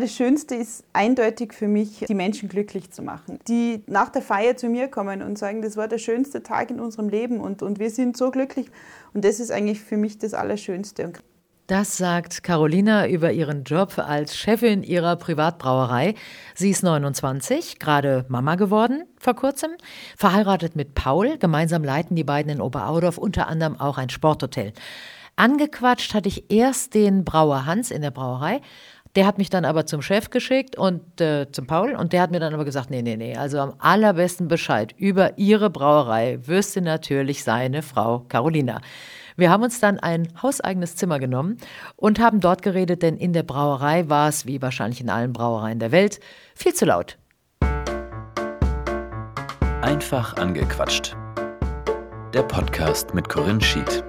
Das Schönste ist eindeutig für mich, die Menschen glücklich zu machen. Die nach der Feier zu mir kommen und sagen, das war der schönste Tag in unserem Leben und, und wir sind so glücklich. Und das ist eigentlich für mich das Allerschönste. Das sagt Carolina über ihren Job als Chefin ihrer Privatbrauerei. Sie ist 29, gerade Mama geworden vor kurzem, verheiratet mit Paul. Gemeinsam leiten die beiden in Oberaudorf unter anderem auch ein Sporthotel. Angequatscht hatte ich erst den Brauer Hans in der Brauerei. Der hat mich dann aber zum Chef geschickt und äh, zum Paul und der hat mir dann aber gesagt, nee, nee, nee, also am allerbesten Bescheid über ihre Brauerei wüsste natürlich seine Frau Carolina. Wir haben uns dann ein hauseigenes Zimmer genommen und haben dort geredet, denn in der Brauerei war es, wie wahrscheinlich in allen Brauereien der Welt, viel zu laut. Einfach angequatscht. Der Podcast mit Corinne Schied.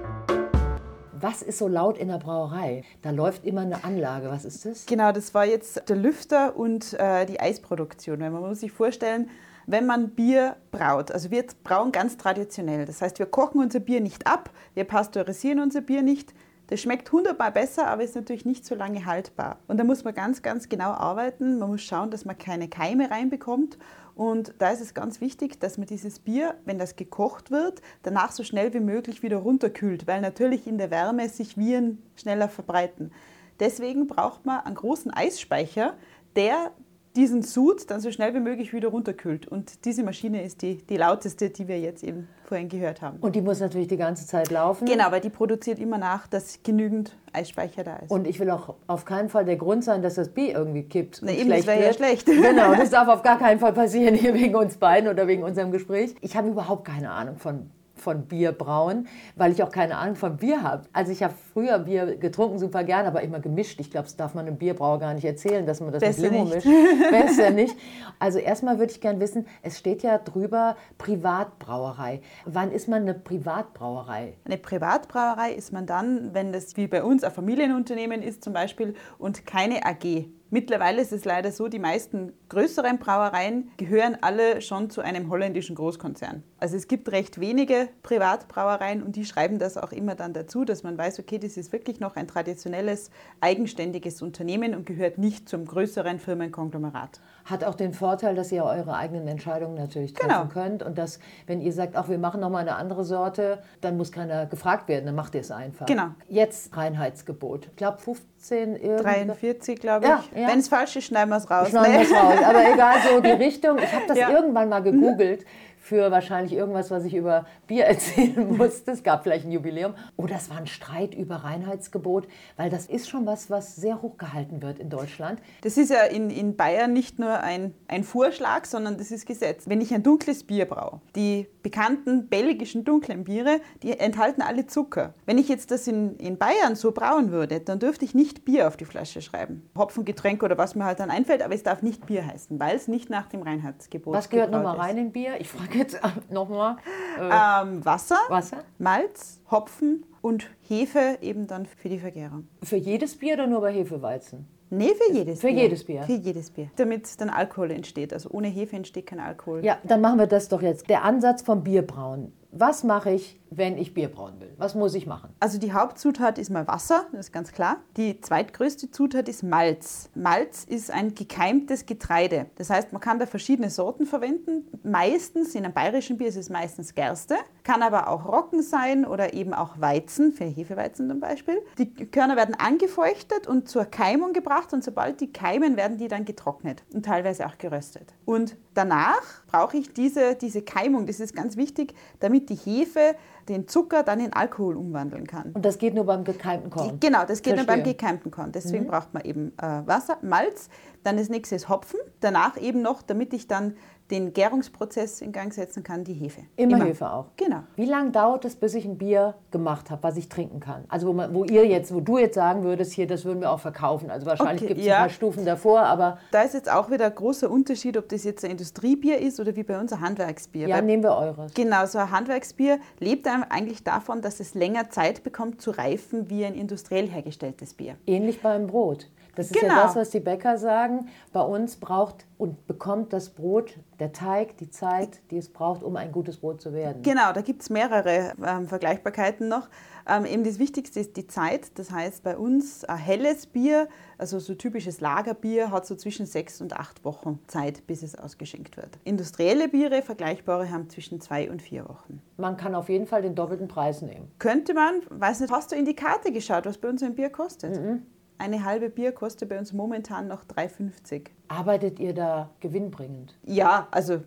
Was ist so laut in der Brauerei? Da läuft immer eine Anlage. Was ist das? Genau, das war jetzt der Lüfter und äh, die Eisproduktion. man muss sich vorstellen, wenn man Bier braut. Also wir brauen ganz traditionell. Das heißt, wir kochen unser Bier nicht ab, wir pasteurisieren unser Bier nicht. Das schmeckt hundertmal besser, aber ist natürlich nicht so lange haltbar. Und da muss man ganz, ganz genau arbeiten. Man muss schauen, dass man keine Keime reinbekommt. Und da ist es ganz wichtig, dass man dieses Bier, wenn das gekocht wird, danach so schnell wie möglich wieder runterkühlt, weil natürlich in der Wärme sich Viren schneller verbreiten. Deswegen braucht man einen großen Eisspeicher, der diesen Sud dann so schnell wie möglich wieder runterkühlt. Und diese Maschine ist die, die lauteste, die wir jetzt eben vorhin gehört haben. Und die muss natürlich die ganze Zeit laufen? Genau, weil die produziert immer nach, dass genügend Eisspeicher da ist. Und ich will auch auf keinen Fall der Grund sein, dass das Bier irgendwie kippt. Na, eben, das wäre ja schlecht. Genau, das darf auf gar keinen Fall passieren hier wegen uns beiden oder wegen unserem Gespräch. Ich habe überhaupt keine Ahnung von von Bier brauen, weil ich auch keine Ahnung von Bier habe. Also ich habe früher Bier getrunken, super gern, aber immer gemischt. Ich glaube, das darf man einem Bierbrauer gar nicht erzählen, dass man das Besser mit Limo nicht. mischt. Besser nicht. Also erstmal würde ich gern wissen, es steht ja drüber Privatbrauerei. Wann ist man eine Privatbrauerei? Eine Privatbrauerei ist man dann, wenn das wie bei uns ein Familienunternehmen ist zum Beispiel und keine AG. Mittlerweile ist es leider so, die meisten größeren Brauereien gehören alle schon zu einem holländischen Großkonzern. Also es gibt recht wenige Privatbrauereien und die schreiben das auch immer dann dazu, dass man weiß, okay, das ist wirklich noch ein traditionelles, eigenständiges Unternehmen und gehört nicht zum größeren Firmenkonglomerat. Hat auch den Vorteil, dass ihr eure eigenen Entscheidungen natürlich treffen Genau. könnt und dass, wenn ihr sagt, auch wir machen nochmal eine andere Sorte, dann muss keiner gefragt werden, dann macht ihr es einfach. Genau. Jetzt Reinheitsgebot. Ich glaube 15 irgendwie. 43, glaube ich. Ja, ja. Wenn es falsch ist, schneiden wir es raus. Schneiden ne? wir es raus. Aber egal, so die Richtung. Ich habe das Ja. irgendwann mal gegoogelt für wahrscheinlich irgendwas, was ich über Bier erzählen musste. Es gab vielleicht ein Jubiläum. Oder es war ein Streit über Reinheitsgebot, weil das ist schon was, was sehr hoch gehalten wird in Deutschland. Das ist ja in, in Bayern nicht nur ein, ein Vorschlag, sondern das ist Gesetz. Wenn ich ein dunkles Bier braue, die bekannten belgischen dunklen Biere, die enthalten alle Zucker. Wenn ich jetzt das in, in Bayern so brauen würde, dann dürfte ich nicht Bier auf die Flasche schreiben. Hopfengetränk oder was mir halt dann einfällt, aber es darf nicht Bier heißen, weil es nicht nach dem Reinheitsgebot Was gehört nochmal rein in Bier? Ich frage jetzt nochmal. Äh, Ähm, Wasser, Wasser? Malz, Hopfen und Hefe eben dann für die Vergärung. Für jedes Bier oder nur bei Hefeweizen? Nee, für jedes Für Bier. jedes Bier. Für jedes Bier. Damit dann Alkohol entsteht. Also ohne Hefe entsteht kein Alkohol. Ja, dann machen wir das doch jetzt. Der Ansatz vom Bierbrauen. Was mache ich, wenn ich Bier brauen will? Was muss ich machen? Also die Hauptzutat ist mal Wasser, das ist ganz klar. Die zweitgrößte Zutat ist Malz. Malz ist ein gekeimtes Getreide. Das heißt, man kann da verschiedene Sorten verwenden. Meistens in einem bayerischen Bier ist es meistens Gerste, kann aber auch Roggen sein oder eben auch Weizen, für Hefeweizen zum Beispiel. Die Körner werden angefeuchtet und zur Keimung gebracht und sobald die keimen, werden die dann getrocknet und teilweise auch geröstet. Und danach brauche ich diese, diese Keimung, das ist ganz wichtig, damit die Hefe den Zucker dann in Alkohol umwandeln kann. Und das geht nur beim gekeimten Korn. Genau, das geht nur beim Verstehe. gekeimten Korn. Deswegen braucht man eben äh, Wasser, Malz, dann das nächste ist Hopfen, danach eben noch, damit ich dann den Gärungsprozess in Gang setzen kann, die Hefe. Immer, Hefe auch. Genau. Wie lange dauert es, bis ich ein Bier gemacht habe, was ich trinken kann? Also wo, man, wo ihr jetzt, wo du jetzt sagen würdest, hier, das würden wir auch verkaufen. Also wahrscheinlich Okay, gibt es ja. ein paar Stufen davor, aber Da ist jetzt auch wieder ein großer Unterschied, ob das jetzt ein Industriebier ist oder wie bei uns ein Handwerksbier. ja, Weil- nehmen wir eures. Genau, so ein Handwerksbier lebt eigentlich davon, dass es länger Zeit bekommt zu reifen wie ein industriell hergestelltes Bier. Ähnlich beim Brot. Das ist genau. ja das, was die Bäcker sagen. Bei uns braucht und bekommt das Brot, der Teig, die Zeit, die es braucht, um ein gutes Brot zu werden. Genau, da gibt es mehrere ähm, Vergleichbarkeiten noch. Ähm, eben das Wichtigste ist die Zeit. Das heißt, bei uns ein helles Bier, also so typisches Lagerbier, hat so zwischen sechs und acht Wochen Zeit, bis es ausgeschenkt wird. Industrielle Biere, vergleichbare, haben zwischen zwei und vier Wochen. Man kann auf jeden Fall den doppelten Preis nehmen. Könnte man, weiß nicht, hast du in die Karte geschaut, was bei uns ein Bier kostet? Mhm. Eine halbe Bier kostet bei uns momentan noch 3,50. Arbeitet ihr da gewinnbringend? Ja, also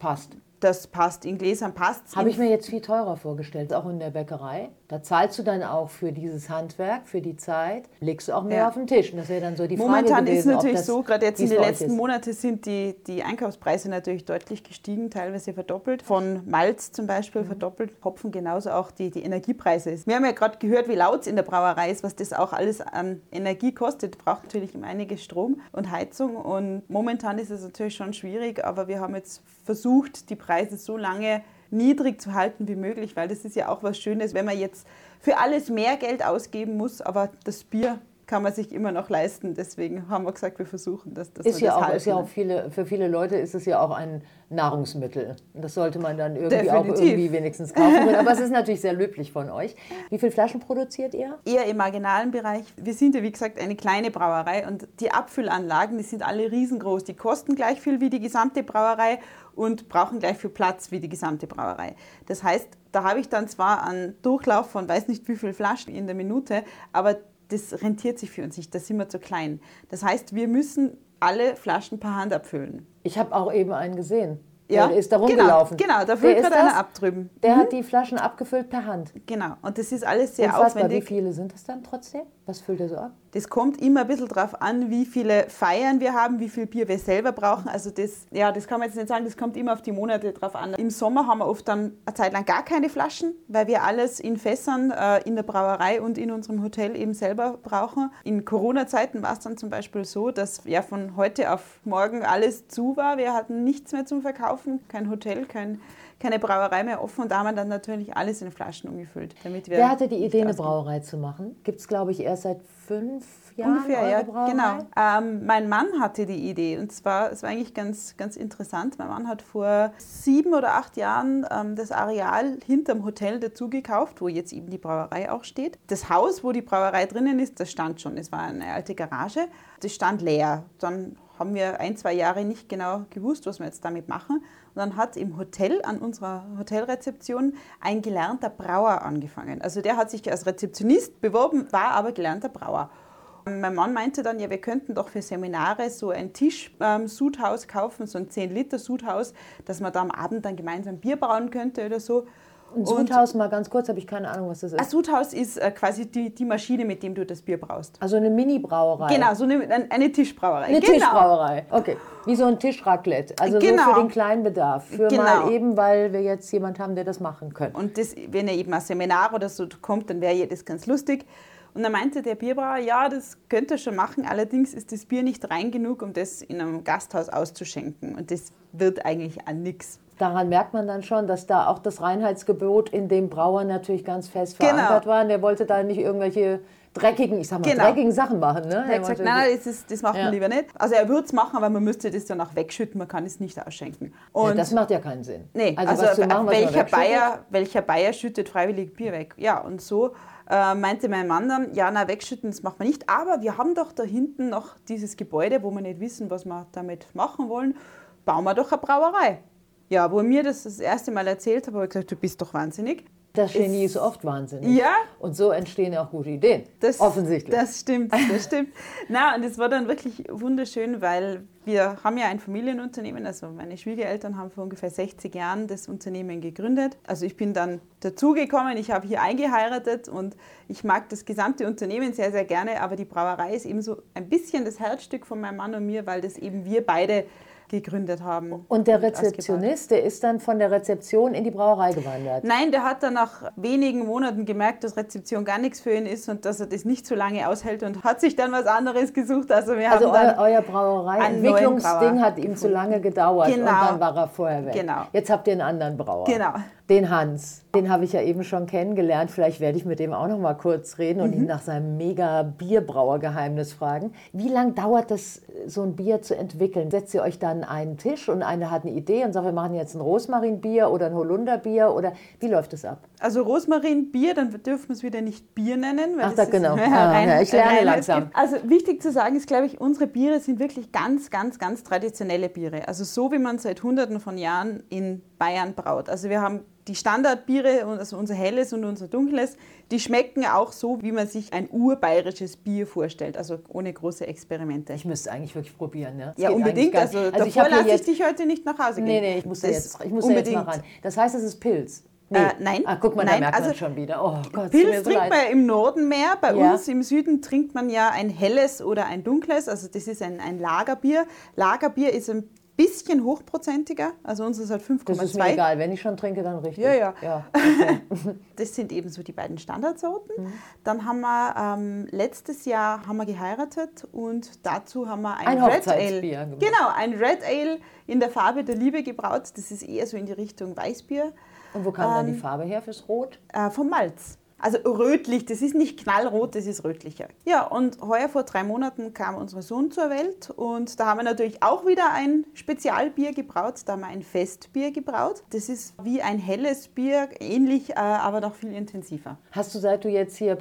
passt. Das passt. In Gläsern passt. Habe ich mir jetzt viel teurer vorgestellt, auch in der Bäckerei. Da zahlst du dann auch für dieses Handwerk, für die Zeit, legst du auch mehr ja. auf den Tisch. Und das wäre dann so die Frage Momentan gewesen, ist es natürlich so, gerade jetzt in den letzten Monaten sind die, die Einkaufspreise natürlich deutlich gestiegen, teilweise verdoppelt. Von Malz zum Beispiel mhm. verdoppelt, Hopfen genauso auch die, die Energiepreise. Wir haben ja gerade gehört, wie laut es in der Brauerei ist, was das auch alles an Energie kostet. Braucht natürlich einiges Strom und Heizung. Und momentan ist es natürlich schon schwierig, aber wir haben jetzt versucht, die Preise so lange niedrig zu halten wie möglich, weil das ist ja auch was Schönes, wenn man jetzt für alles mehr Geld ausgeben muss, aber das Bier kann man sich immer noch leisten. Deswegen haben wir gesagt, wir versuchen das. Dass ist ja das auch, ist ja auch viele, für viele Leute ist es ja auch ein Nahrungsmittel. Das sollte man dann irgendwie Definitiv. auch irgendwie wenigstens kaufen können. Aber es ist natürlich sehr löblich von euch. Wie viele Flaschen produziert ihr? Eher im marginalen Bereich. Wir sind ja, wie gesagt, eine kleine Brauerei und die Abfüllanlagen, die sind alle riesengroß. Die kosten gleich viel wie die gesamte Brauerei und brauchen gleich viel Platz wie die gesamte Brauerei. Das heißt, da habe ich dann zwar einen Durchlauf von weiß nicht wie viel Flaschen in der Minute, aber das rentiert sich für uns nicht, da sind wir zu klein. Das heißt, wir müssen alle Flaschen per Hand abfüllen. Ich habe auch eben einen gesehen. Ja, der ist da rumgelaufen. Genau, genau da füllt gerade einer ab drüben. Der mhm. hat die Flaschen abgefüllt per Hand. Genau, und das ist alles sehr Unfassbar. aufwendig. Wie viele sind das dann trotzdem? Was füllt er so ab? Das kommt immer ein bisschen darauf an, wie viele Feiern wir haben, wie viel Bier wir selber brauchen. Also das, ja, das kann man jetzt nicht sagen, das kommt immer auf die Monate drauf an. Im Sommer haben wir oft dann eine Zeit lang gar keine Flaschen, weil wir alles in Fässern äh, in der Brauerei und in unserem Hotel eben selber brauchen. In Corona-Zeiten war es dann zum Beispiel so, dass ja von heute auf morgen alles zu war. Wir hatten nichts mehr zum Verkaufen, kein Hotel, kein keine Brauerei mehr offen und da haben wir dann natürlich alles in Flaschen umgefüllt. Damit wir Wer hatte die Idee, eine Brauerei zu machen? Gibt es, glaube ich, erst seit fünf Jahren Ungefähr, ja, Brauerei? genau. Ähm, mein Mann hatte die Idee und zwar, es war eigentlich ganz, ganz interessant. Mein Mann hat vor sieben oder acht Jahren ähm, das Areal hinterm Hotel dazu gekauft, wo jetzt eben die Brauerei auch steht. Das Haus, wo die Brauerei drinnen ist, das stand schon. Es war eine alte Garage. Das stand leer. Dann haben wir ein, zwei Jahre nicht genau gewusst, was wir jetzt damit machen. Und dann hat im Hotel, an unserer Hotelrezeption, ein gelernter Brauer angefangen. Also der hat sich als Rezeptionist beworben, war aber gelernter Brauer. Mein Mann meinte dann, ja, wir könnten doch für Seminare so ein Tisch-Sudhaus ähm, kaufen, so ein 10-Liter-Sudhaus, dass man da am Abend dann gemeinsam Bier brauen könnte oder so. Ein Sudhaus, mal ganz kurz, habe ich keine Ahnung, was das ist. Ein Sudhaus ist äh, quasi die, die Maschine, mit dem du das Bier braust. Also eine Mini-Brauerei. Genau, so eine, eine Tischbrauerei. Eine genau. Tischbrauerei, okay. Wie so ein Tischraclette. Also genau. so für den kleinen Bedarf. Für genau. mal eben, weil wir jetzt jemand haben, der das machen könnte. Und das, wenn er eben ein Seminar oder so kommt, dann wäre das ganz lustig. Und dann meinte der Bierbrauer, ja, das könnte er schon machen, allerdings ist das Bier nicht rein genug, um das in einem Gasthaus auszuschenken. Und das wird eigentlich an nichts daran merkt man dann schon, dass da auch das Reinheitsgebot in dem Brauer natürlich ganz fest verankert genau. war. Und der wollte da nicht irgendwelche dreckigen, ich sag mal, genau. dreckigen Sachen machen. Ne? Er hat gesagt, nein, nein, das, ist, das macht ja. man lieber nicht. Also er würde es machen, aber man müsste das dann auch wegschütten, man kann es nicht ausschenken. Und ja, das macht ja keinen Sinn. Nee, also, also machen, welcher, Bayer, welcher Bayer schüttet freiwillig Bier weg? Ja, und so äh, meinte mein Mann dann, ja, na, wegschütten, das macht man nicht, aber wir haben doch da hinten noch dieses Gebäude, wo wir nicht wissen, was wir damit machen wollen, bauen wir doch eine Brauerei. Ja, wo mir das das erste Mal erzählt habe, habe ich gesagt, du bist doch wahnsinnig. Das Genie ist, ist oft wahnsinnig. Ja. Und so entstehen auch gute Ideen. Das, offensichtlich. Das stimmt, das stimmt. Na, und es war dann wirklich wunderschön, weil wir haben ja ein Familienunternehmen. Also meine Schwiegereltern haben vor ungefähr 60 Jahren das Unternehmen gegründet. Also ich bin dann dazugekommen, ich habe hier eingeheiratet und ich mag das gesamte Unternehmen sehr, sehr gerne. Aber die Brauerei ist eben so ein bisschen das Herzstück von meinem Mann und mir, weil das eben wir beide gegründet haben. Und der Rezeptionist, der ist dann von der Rezeption in die Brauerei gewandert? Nein, der hat dann nach wenigen Monaten gemerkt, dass Rezeption gar nichts für ihn ist und dass er das nicht so lange aushält und hat sich dann was anderes gesucht. Also, wir also haben euer, euer Brauerei-Entwicklungsding hat ihm zu lange gedauert genau. und dann war er vorher weg. Genau. Jetzt habt ihr einen anderen Brauer. Genau. Den Hans, den habe ich ja eben schon kennengelernt. Vielleicht werde ich mit dem auch noch mal kurz reden und ihn nach seinem mega Bierbrauergeheimnis fragen. Wie lange dauert das, so ein Bier zu entwickeln? Setzt ihr euch dann einen Tisch und einer hat eine Idee und sagt, wir machen jetzt ein Rosmarinbier oder ein Holunderbier oder wie läuft das ab? Also Rosmarinbier, dann dürfen wir es wieder nicht Bier nennen. Ach, das da ist genau. ein Ah, rein- ja, ich lerne langsam. Also wichtig zu sagen ist, glaube ich, unsere Biere sind wirklich ganz, ganz, ganz traditionelle Biere. Also so, wie man seit Hunderten von Jahren in Bayern braut. Also wir haben die Standardbiere, also unser helles und unser dunkles, die schmecken auch so, wie man sich ein urbayerisches Bier vorstellt, also ohne große Experimente. Ich müsste eigentlich wirklich probieren. Ne? Das ja, unbedingt. Also, ich davor habe hier lasse ich jetzt dich heute nicht nach Hause gehen. Nee, nee, ich muss, da jetzt, ich muss da jetzt mal unbedingt. ran. Das heißt, es ist Pilz. Nee. Äh, nein. Ah, guck mal, da Nein, merkt man also schon wieder. Oh Gott, Pilz so trinkt leid. man ja im Norden mehr. Bei Ja. uns im Süden trinkt man ja ein helles oder ein dunkles. Also das ist ein, ein Lagerbier. Lagerbier ist ein bisschen hochprozentiger. Also unseres hat Das ist mir 5,2. egal. Wenn ich schon trinke, dann richtig. Ja, ja. ja okay. Das sind eben so die beiden Standardsorten. Mhm. Dann haben wir ähm, letztes Jahr haben wir geheiratet und dazu haben wir ein, Ein Red Ale. gemacht. Genau, ein Red Ale in der Farbe der Liebe gebraut. Das ist eher so in die Richtung Weißbier. Und wo kam dann Ähm, die Farbe her fürs Rot? Äh, vom Malz. Also rötlich, das ist nicht knallrot, das ist rötlicher. Ja, und heuer vor drei Monaten kam unser Sohn zur Welt und da haben wir natürlich auch wieder ein Spezialbier gebraut. Da haben wir ein Festbier gebraut. Das ist wie ein helles Bier, ähnlich, äh, aber noch viel intensiver. Hast du, seit du jetzt hier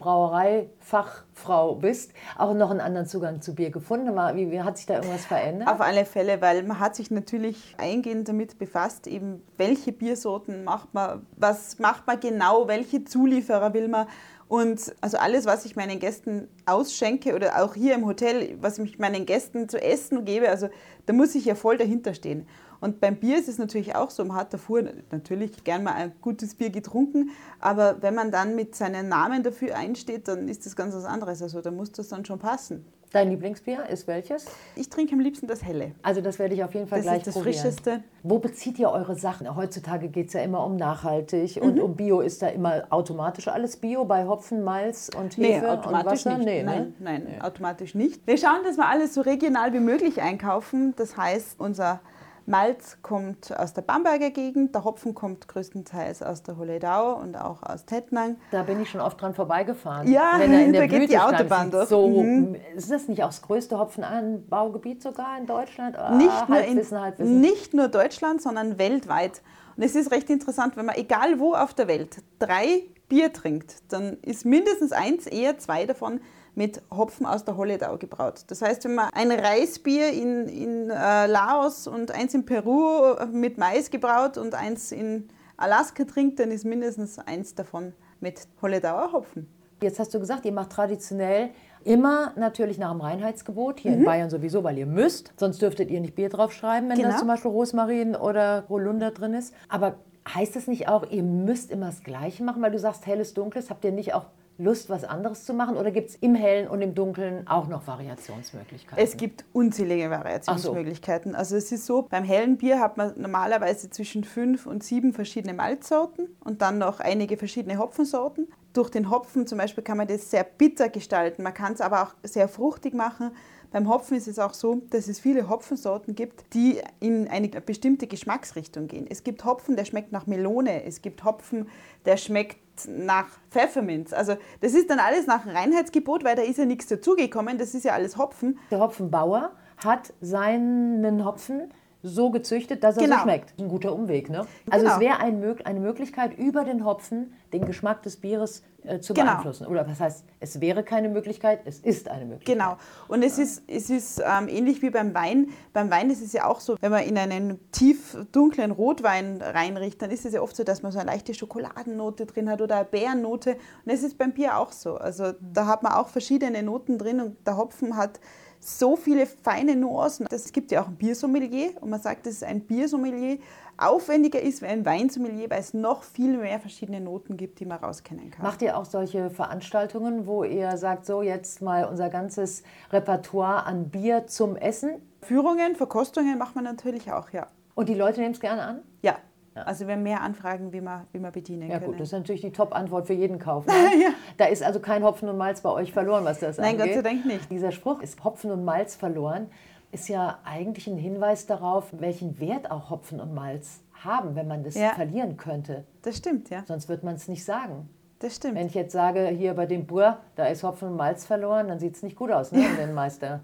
Brauereifachfrau bist, auch noch einen anderen Zugang zu Bier gefunden? War- Wie, wie hat sich da irgendwas verändert? Auf alle Fälle, weil man hat sich natürlich eingehend damit befasst, eben welche Biersorten macht man, was macht man genau, welche Zulieferer will man. Und also alles, was ich meinen Gästen ausschenke oder auch hier im Hotel, was ich meinen Gästen zu essen gebe, also da muss ich ja voll dahinter stehen. Und beim Bier ist es natürlich auch so, man hat davor natürlich gern mal ein gutes Bier getrunken, aber wenn man dann mit seinem Namen dafür einsteht, dann ist das ganz was anderes. Also da muss das dann schon passen. Dein Lieblingsbier ist welches? Ich trinke am liebsten das Helle. Also das werde ich auf jeden Fall Das gleich ist das probieren. Frischeste. Wo bezieht ihr eure Sachen? Heutzutage geht es ja immer um nachhaltig und Mhm. um Bio. Ist da immer automatisch alles Bio bei Hopfen, Malz und Nee, Hefe und automatisch Wasser? nicht. Nee, nein, ne? nein, automatisch nicht. Wir schauen, dass wir alles so regional wie möglich einkaufen. Das heißt, unser Malz kommt aus der Bamberger Gegend, der Hopfen kommt größtenteils aus der Holledau und auch aus Tettnang. Da bin ich schon oft dran vorbeigefahren. Ja, Wenn er in der da geht die Blüte Autobahn durch. So, Mhm. Ist das nicht auch das größte Hopfenanbaugebiet sogar in Deutschland? Ah, Nicht nur, in, Halbwissen, Halbwissen. nicht nur Deutschland, sondern weltweit. Und es ist recht interessant, wenn man egal wo auf der Welt drei Bier trinkt, dann ist mindestens eins, eher zwei davon mit Hopfen aus der Holledau gebraut. Das heißt, wenn man ein Reisbier in, in äh, Laos und eins in Peru mit Mais gebraut und eins in Alaska trinkt, dann ist mindestens eins davon mit Holledauer Hopfen. Jetzt hast du gesagt, ihr macht traditionell immer natürlich nach dem Reinheitsgebot, hier Mhm. in Bayern sowieso, weil ihr müsst. Sonst dürftet ihr nicht Bier draufschreiben, wenn Genau. da zum Beispiel Rosmarin oder Holunder drin ist. Aber heißt das nicht auch, ihr müsst immer das Gleiche machen, weil du sagst helles, dunkles? Habt ihr nicht auch Lust, was anderes zu machen? Oder gibt es im Hellen und im Dunklen auch noch Variationsmöglichkeiten? Es gibt unzählige Variationsmöglichkeiten. Also es ist so, beim hellen Bier hat man normalerweise zwischen fünf und sieben verschiedene Malzsorten und dann noch einige verschiedene Hopfensorten. Durch den Hopfen zum Beispiel kann man das sehr bitter gestalten, man kann es aber auch sehr fruchtig machen. Beim Hopfen ist es auch so, dass es viele Hopfensorten gibt, die in eine bestimmte Geschmacksrichtung gehen. Es gibt Hopfen, der schmeckt nach Melone. Es gibt Hopfen, der schmeckt nach Pfefferminz. Also das ist dann alles nach Reinheitsgebot, weil da ist ja nichts dazugekommen. Das ist ja alles Hopfen. Der Hopfenbauer hat seinen Hopfen so gezüchtet, dass er Genau. so schmeckt. Ein guter Umweg, ne? Also Genau. es wäre ein, eine Möglichkeit, über den Hopfen den Geschmack des Bieres äh, zu Genau. beeinflussen. Oder was heißt, es wäre keine Möglichkeit, es ist eine Möglichkeit. Genau. Und es ist, es ist ähm, ähnlich wie beim Wein. Beim Wein ist es ja auch so, wenn man in einen tief dunklen Rotwein reinriecht, dann ist es ja oft so, dass man so eine leichte Schokoladennote drin hat oder eine Beerennote. Und es ist beim Bier auch so. Also da hat man auch verschiedene Noten drin und der Hopfen hat so viele feine Nuancen. Es gibt ja auch ein Biersommelier und man sagt, dass es ein Biersommelier aufwendiger ist wie ein Weinsommelier, weil es noch viel mehr verschiedene Noten gibt, die man rauskennen kann. Macht ihr auch solche Veranstaltungen, wo ihr sagt, so jetzt mal unser ganzes Repertoire an Bier zum Essen? Führungen, Verkostungen macht man natürlich auch, ja. Und die Leute nehmen es gerne an? Ja, also wir haben mehr Anfragen, wie wir, wie wir bedienen Ja können. gut, das ist natürlich die Top-Antwort für jeden Kaufmann. Ja. Da ist also kein Hopfen und Malz bei euch verloren, was das Nein, angeht. Gott sei Dank nicht. Dieser Spruch ist Hopfen und Malz verloren. ist ja eigentlich ein Hinweis darauf, welchen Wert auch Hopfen und Malz haben, wenn man das ja. verlieren könnte. Das stimmt, ja. Sonst wird man es nicht sagen. Das stimmt. Wenn ich jetzt sage, hier bei dem Bur, da ist Hopfen und Malz verloren, dann sieht es nicht gut aus, ne, ja. den Meister.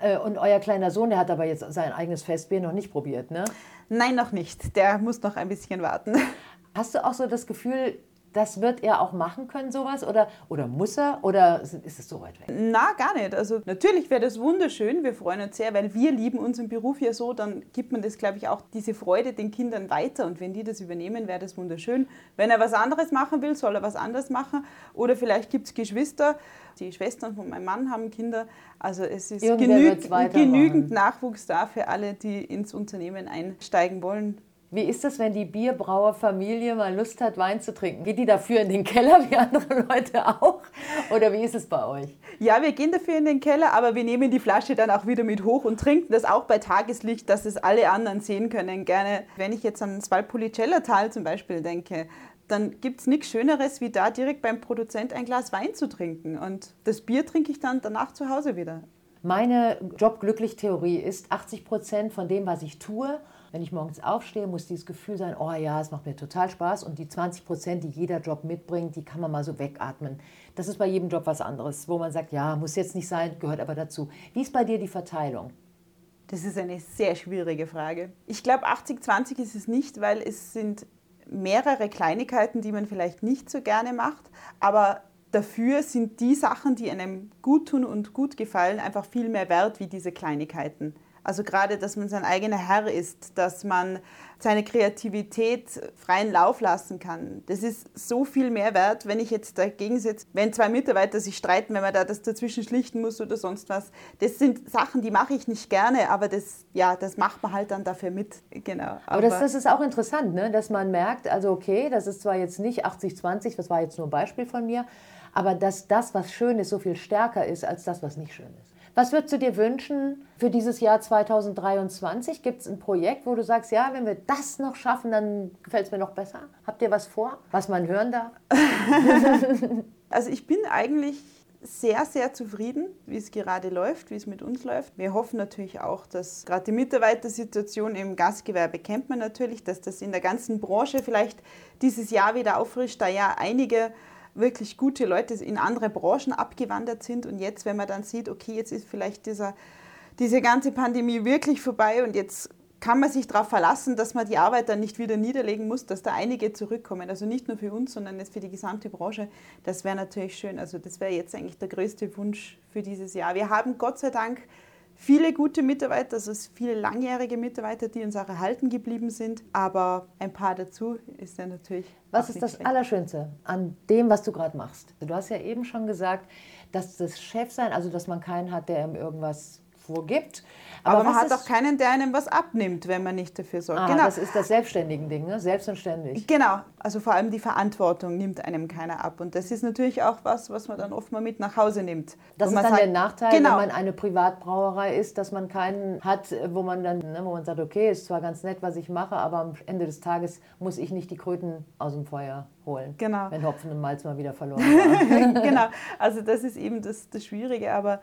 Äh, und euer kleiner Sohn, der hat aber jetzt sein eigenes Festbier noch nicht probiert, ne? Nein, noch nicht. Der muss noch ein bisschen warten. Hast du auch so das Gefühl, das wird er auch machen können, sowas? Oder, oder muss er? Oder ist es so weit weg? Na, gar nicht. Also natürlich wäre das wunderschön. Wir freuen uns sehr, weil wir lieben unseren Beruf ja so. Dann gibt man das, glaube ich, auch diese Freude den Kindern weiter. Und wenn die das übernehmen, wäre das wunderschön. Wenn er was anderes machen will, soll er was anderes machen. Oder vielleicht gibt es Geschwister. Die Schwestern von meinem Mann haben Kinder. Also es ist genü genügend Nachwuchs da für alle, die ins Unternehmen einsteigen wollen. Wie ist das, wenn die Bierbrauerfamilie mal Lust hat, Wein zu trinken? Geht die dafür in den Keller wie andere Leute auch? Oder wie ist es bei euch? Ja, wir gehen dafür in den Keller, aber wir nehmen die Flasche dann auch wieder mit hoch und trinken das auch bei Tageslicht, dass es alle anderen sehen können. Gerne, wenn ich jetzt an das Valpolicella-Tal zum Beispiel denke, dann gibt es nichts Schöneres, wie da direkt beim Produzent ein Glas Wein zu trinken. Und das Bier trinke ich dann danach zu Hause wieder. Meine Jobglücklich-Theorie ist, 80 Prozent von dem, was ich tue, wenn ich morgens aufstehe, muss dieses Gefühl sein, oh ja, es macht mir total Spaß. Und die 20 Prozent, die jeder Job mitbringt, die kann man mal so wegatmen. Das ist bei jedem Job was anderes, wo man sagt, ja, muss jetzt nicht sein, gehört aber dazu. Wie ist bei dir die Verteilung? Das ist eine sehr schwierige Frage. Ich glaube, 80-20 ist es nicht, weil es sind mehrere Kleinigkeiten, die man vielleicht nicht so gerne macht, aber dafür sind die Sachen, die einem gut tun und gut gefallen, einfach viel mehr wert wie diese Kleinigkeiten. Also gerade, dass man sein eigener Herr ist, dass man seine Kreativität freien Lauf lassen kann. Das ist so viel mehr wert, wenn ich jetzt dagegen sitze, wenn zwei Mitarbeiter sich streiten, wenn man da das dazwischen schlichten muss oder sonst was. Das sind Sachen, die mache ich nicht gerne, aber das, ja, das macht man halt dann dafür mit. Genau. Aber, aber das, das ist auch interessant, ne? dass man merkt, also okay, das ist zwar jetzt nicht 80-20, das war jetzt nur ein Beispiel von mir, aber dass das, was schön ist, so viel stärker ist als das, was nicht schön ist. Was würdest du dir wünschen für dieses Jahr 2023? Gibt es ein Projekt, wo du sagst, ja, wenn wir das noch schaffen, dann gefällt es mir noch besser? Habt ihr was vor, was man hören darf? also ich bin eigentlich sehr, sehr zufrieden, wie es gerade läuft, wie es mit uns läuft. Wir hoffen natürlich auch, dass gerade die Mitarbeitersituation im Gastgewerbe kennt man natürlich, dass das in der ganzen Branche vielleicht dieses Jahr wieder auffrischt, da ja einige wirklich gute Leute in andere Branchen abgewandert sind. Und jetzt, wenn man dann sieht, okay, jetzt ist vielleicht dieser, diese ganze Pandemie wirklich vorbei und jetzt kann man sich darauf verlassen, dass man die Arbeit dann nicht wieder niederlegen muss, dass da einige zurückkommen. Also nicht nur für uns, sondern jetzt für die gesamte Branche. Das wäre natürlich schön. Also das wäre jetzt eigentlich der größte Wunsch für dieses Jahr. Wir haben Gott sei Dank viele gute Mitarbeiter, also viele langjährige Mitarbeiter, die uns auch erhalten geblieben sind, aber ein paar dazu ist ja natürlich. Was ist das schlecht. Allerschönste an dem, was du gerade machst? Du hast ja eben schon gesagt, dass das Chefsein, also dass man keinen hat, der ihm irgendwas vorgibt, aber, Aber man hat auch keinen, der einem was abnimmt, wenn man nicht dafür sorgt. Ah, genau. Das ist das Selbstständigen-Ding, ne? selbst und ständig. Genau, also vor allem die Verantwortung nimmt einem keiner ab. Und das ist natürlich auch was, was man dann oft mal mit nach Hause nimmt. Das ist dann sagt, der Nachteil, genau. wenn man eine Privatbrauerei ist, dass man keinen hat, wo man dann, ne, wo man sagt, okay, ist zwar ganz nett, was ich mache, aber am Ende des Tages muss ich nicht die Kröten aus dem Feuer holen. Genau. Wenn Hopfen und Malz mal wieder verloren waren. genau, also das ist eben das, das Schwierige. Aber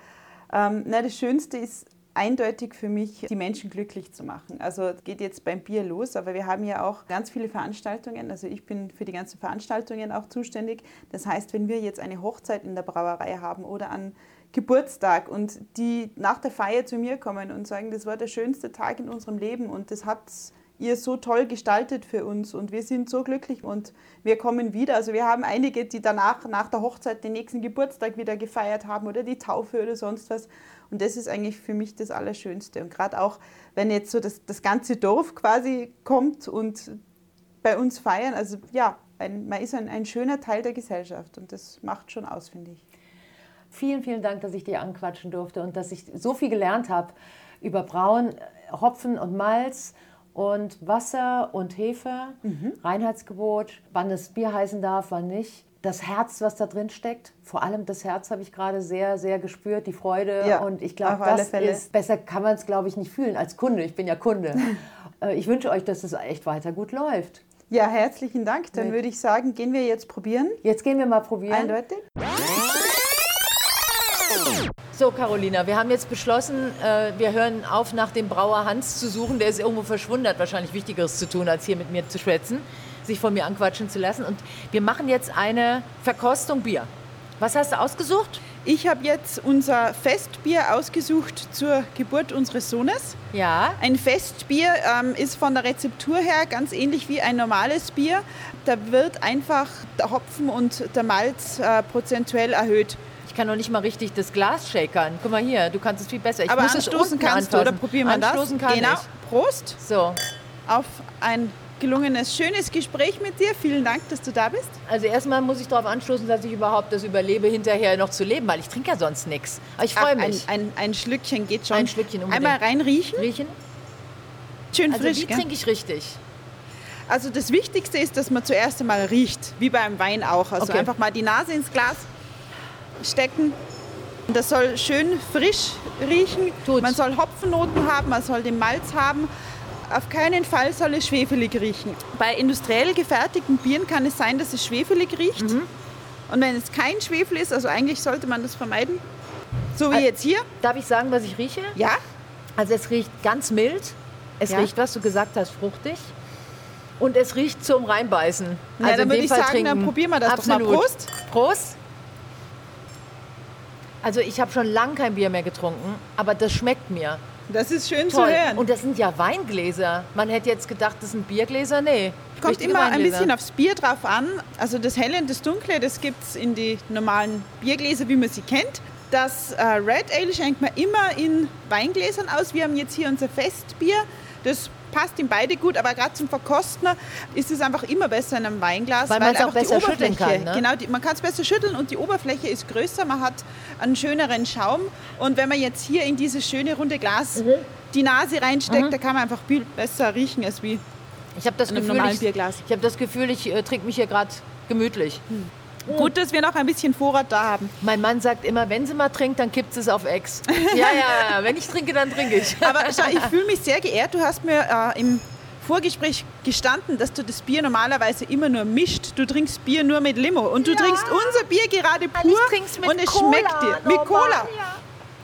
ähm, na, das Schönste ist eindeutig für mich, die Menschen glücklich zu machen. Also es geht jetzt beim Bier los, aber wir haben ja auch ganz viele Veranstaltungen. Also ich bin für die ganzen Veranstaltungen auch zuständig. Das heißt, wenn wir jetzt eine Hochzeit in der Brauerei haben oder an Geburtstag und die nach der Feier zu mir kommen und sagen, das war der schönste Tag in unserem Leben und das hat ihr so toll gestaltet für uns und wir sind so glücklich und wir kommen wieder. Also wir haben einige, die danach, nach der Hochzeit, den nächsten Geburtstag wieder gefeiert haben oder die Taufe oder sonst was. Und das ist eigentlich für mich das Allerschönste. Und gerade auch, wenn jetzt so das, das ganze Dorf quasi kommt und bei uns feiern, also ja, ein, man ist ein, ein schöner Teil der Gesellschaft und das macht schon aus, finde ich. Vielen, vielen Dank, dass ich dir anquatschen durfte und dass ich so viel gelernt habe über Brauen, Hopfen und Malz und Wasser und Hefe, mhm. Reinheitsgebot, wann das Bier heißen darf, wann nicht. Das Herz, was da drin steckt, vor allem das Herz habe ich gerade sehr, sehr gespürt, die Freude. Ja, und ich glaube, das ist, besser kann man es, glaube ich, nicht fühlen als Kunde. Ich bin ja Kunde. Äh, ich wünsche euch, dass es echt weiter gut läuft. Ja, herzlichen Dank. Dann würde ich sagen, gehen wir jetzt probieren. Jetzt gehen wir mal probieren. Eindeutig. So, Carolina, wir haben jetzt beschlossen, äh, wir hören auf, nach dem Brauer Hans zu suchen. Der ist irgendwo verschwunden, hat wahrscheinlich Wichtigeres zu tun, als hier mit mir zu schwätzen, sich von mir anquatschen zu lassen. Und wir machen jetzt eine Verkostung Bier. Was hast du ausgesucht? Ich habe jetzt unser Festbier ausgesucht zur Geburt unseres Sohnes. Ja. Ein Festbier ähm, ist von der Rezeptur her ganz ähnlich wie ein normales Bier. Da wird einfach der Hopfen und der Malz äh, prozentuell erhöht. Ich kann noch nicht mal richtig das Glas shakern. Guck mal hier, du kannst es viel besser. Ich Aber muss anstoßen kannst du, anfassen. oder probieren wir anstoßen das? kann genau. ich. Prost So, auf ein gelungenes, schönes Gespräch mit dir. Vielen Dank, dass du da bist. also erstmal muss ich darauf anstoßen, dass ich überhaupt das überlebe, hinterher noch zu leben, weil ich trinke ja sonst nichts. Aber ich freue mich. Ein, ein, ein Schlückchen geht schon. Ein Schlückchen unbedingt. Einmal reinriechen. Riechen? Schön Also frisch. wie gell? trinke ich richtig? Also das Wichtigste ist, dass man zuerst einmal riecht, wie beim Wein auch. Also Okay. einfach mal die Nase ins Glas stecken. Das soll schön frisch riechen. Tut's. Man soll Hopfennoten haben, man soll den Malz haben. Auf keinen Fall soll es schwefelig riechen. Bei industriell gefertigten Bieren kann es sein, dass es schwefelig riecht. Mhm. Und wenn es kein Schwefel ist, also eigentlich sollte man das vermeiden. So wie Ä- jetzt hier. Darf ich sagen, was ich rieche? Ja, Also es riecht ganz mild. Es Ja. riecht, was du gesagt hast, fruchtig. Und es riecht zum Reinbeißen. Also dann in würde ich Fall sagen, trinken. dann probieren wir das doch mal. Absolut. Prost. Prost. Also ich habe schon lange kein Bier mehr getrunken, aber das schmeckt mir. das ist schön Toll. zu hören. Und das sind ja Weingläser. Man hätte jetzt gedacht, das sind Biergläser. Nee. Kommt immer ein bisschen aufs Bier drauf an. Also das Helle und das Dunkle, das gibt es in die normalen Biergläser, wie man sie kennt. Das äh, Red Ale schenkt man immer in Weingläsern aus. Wir haben jetzt hier unser Festbier. Das passt in beide gut, aber gerade zum Verkosten ist es einfach immer besser in einem Weinglas. Weil man's auch einfach die besser schütteln Oberfläche- kann, ne? Genau, die, man kann es besser schütteln und die Oberfläche ist größer. Man hat einen schöneren Schaum. Und wenn man jetzt hier in dieses schöne runde Glas Mhm. die Nase reinsteckt, da kann man einfach viel besser riechen als wie Ich habe das Gefühl, normalen ich, Bierglas. ich habe das Gefühl, ich äh, trinke mich hier gerade gemütlich. Gut, dass wir noch ein bisschen Vorrat da haben. Mein Mann sagt immer, wenn sie mal trinkt, dann kippt sie es auf Ex. ja, ja, ja. Wenn ich trinke, dann trinke ich. Aber schau, ich fühle mich sehr geehrt. Du hast mir äh, im Vorgespräch gestanden, dass du das Bier normalerweise immer nur mischt. Du trinkst Bier nur mit Limo und du Ja. trinkst unser Bier gerade pur und es Cola, schmeckt dir. Mit Cola. ja.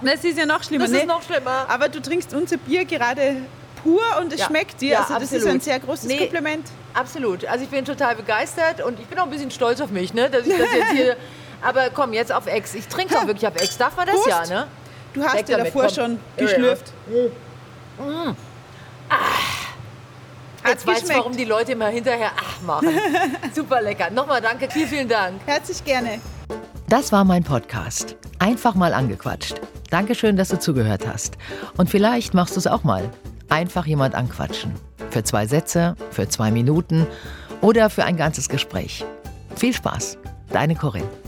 Das ist ja noch schlimmer. Das ne? ist noch schlimmer. Aber du trinkst unser Bier gerade pur und es Ja. schmeckt dir. Also das ist absolut. ein sehr großes Nee. Kompliment. Absolut. Also ich bin total begeistert und ich bin auch ein bisschen stolz auf mich, ne, dass ich das jetzt hier. Aber komm, jetzt auf Ex. Ich trinke auch wirklich auf Ex. Darf man das Prost. ja, ne? Du hast Weg ja damit, davor komm. schon Ja, ja. geschlürft. Hat Jetzt weiß ich, warum die Leute immer hinterher ach machen. Super lecker. Nochmal danke, vielen, vielen Dank. Herzlich gerne. Das war mein Podcast. Einfach mal angequatscht. Dankeschön, dass du zugehört hast. Und vielleicht machst du es auch mal. Einfach jemand anquatschen. Für zwei Sätze, für zwei Minuten oder für ein ganzes Gespräch. Viel Spaß. Deine Corinne.